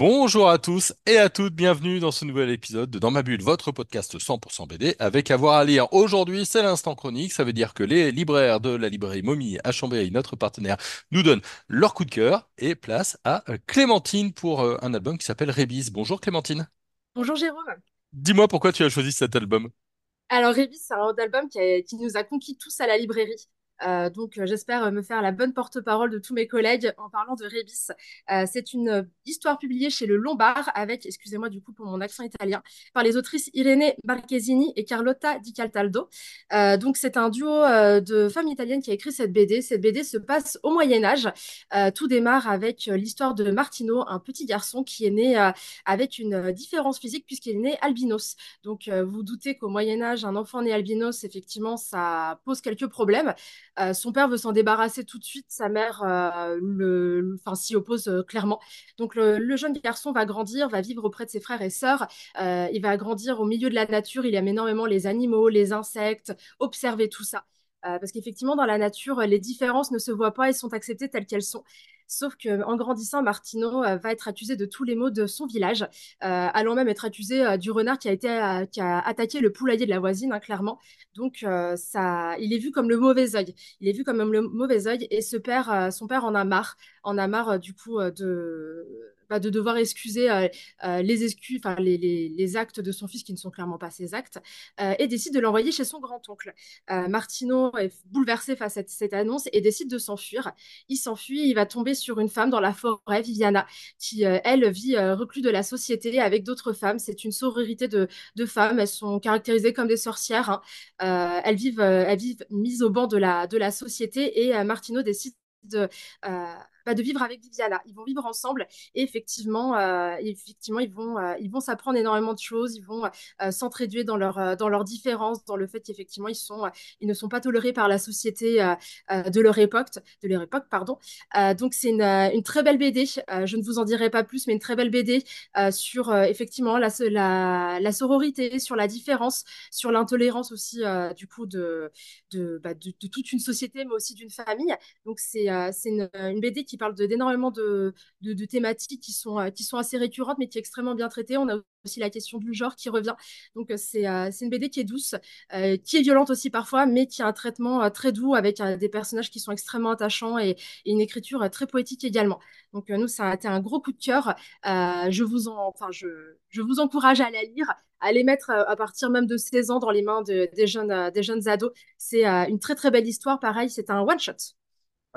Bonjour à tous et à toutes, bienvenue dans ce nouvel épisode de Dans ma bulle, votre podcast 100% BD avec avoir à lire. Aujourd'hui, c'est l'instant chronique, ça veut dire que les libraires de la librairie Momie à Chambéry, notre partenaire, nous donnent leur coup de cœur et place à euh, Clémentine pour euh, un album qui s'appelle Rébis. Bonjour Clémentine. Bonjour Jérôme. Dis-moi pourquoi tu as choisi cet album. Alors Rébis, c'est un album qui, a- qui nous a conquis tous à la librairie. Euh, donc euh, j'espère euh, me faire la bonne porte-parole de tous mes collègues en parlant de Rébis. Euh, c'est une histoire publiée chez le Lombard avec, excusez-moi du coup pour mon accent italien, par les autrices Irene Marchesini et Carlotta Di Cataldo. Euh, donc c'est un duo de femmes italiennes qui a écrit cette BD. Cette BD se passe au Moyen Âge. Euh, tout démarre avec l'histoire de Martino, un petit garçon qui est né avec une différence physique puisqu'il est né albinos. Donc, vous doutez qu'au Moyen Âge, un enfant né albinos, effectivement, ça pose quelques problèmes. Euh, son père veut s'en débarrasser tout de suite, sa mère euh, le, s'y oppose euh, clairement. Donc, le, jeune garçon va grandir, va vivre auprès de ses frères et sœurs. Il va grandir au milieu de la nature. Il aime énormément les animaux, les insectes, observer tout ça. Parce qu'effectivement, dans la nature, les différences ne se voient pas et sont acceptées telles qu'elles sont. Sauf qu'en grandissant, Martino euh, va être accusé de tous les maux de son village, euh, allant même être accusé euh, du renard qui a attaqué le poulailler de la voisine, hein, clairement. Donc ça, il est vu comme le mauvais œil. Il est vu comme le mauvais œil et son père en a marre, en a marre du coup de bah, de devoir excuser euh, euh, les excuses, les, les, les actes de son fils qui ne sont clairement pas ses actes, euh, et décide de l'envoyer chez son grand-oncle. Martino est bouleversé face à cette annonce et décide de s'enfuir. Il s'enfuit, il va tomber sur une femme dans la forêt, Viviana, qui, elle, vit reclus de la société avec d'autres femmes. C'est une sororité de, de femmes. Elles sont caractérisées comme des sorcières. hein. Elles, vivent, elles vivent mises au banc de la, de la société et Martino décide de, bah, de vivre avec Viviana. Ils vont vivre ensemble et effectivement, euh, effectivement ils vont euh, ils vont s'apprendre énormément de choses. Ils vont euh, s'entraider dans leur, dans leurs différences, dans le fait qu'effectivement, ils, sont, ils ne sont pas tolérés par la société de leur époque. De leur époque pardon. Donc, c'est une, très belle BD. Je ne vous en dirai pas plus, mais une très belle BD sur effectivement la, la, sororité, sur la différence, sur l'intolérance aussi du coup bah, de, de toute une société, mais aussi d'une famille. Donc, c'est c'est une, une BD qui parle de- d'énormément de, thématiques qui sont, euh, qui sont assez récurrentes, mais qui est extrêmement bien traitée. On a aussi la question du genre qui revient. Donc, euh, c'est euh, c'est une BD qui est douce, qui est violente aussi parfois, mais qui a un traitement très doux avec des personnages qui sont extrêmement attachants et, une écriture très poétique également. Donc, nous, ça a été un gros coup de cœur. Je vous encourage à la lire, à les mettre à partir même de 16 ans dans les mains de- des jeunes, des jeunes ados. C'est une très très belle histoire. Pareil, c'est un one-shot.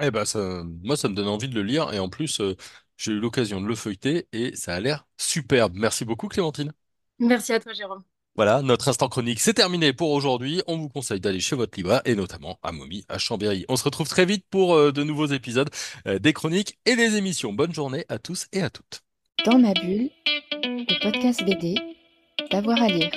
Eh ben ça, moi ça me donne envie de le lire et en plus euh, j'ai eu l'occasion de le feuilleter et ça a l'air superbe. Merci beaucoup Clémentine. Merci à toi, Jérôme. Voilà, notre instant chronique, c'est terminé pour aujourd'hui. On vous conseille d'aller chez votre libraire et notamment à Momie, à Chambéry. On se retrouve très vite pour euh, de nouveaux épisodes, euh, des chroniques et des émissions. Bonne journée à tous et à toutes. Dans ma bulle, le podcast BD, d'avoir à lire.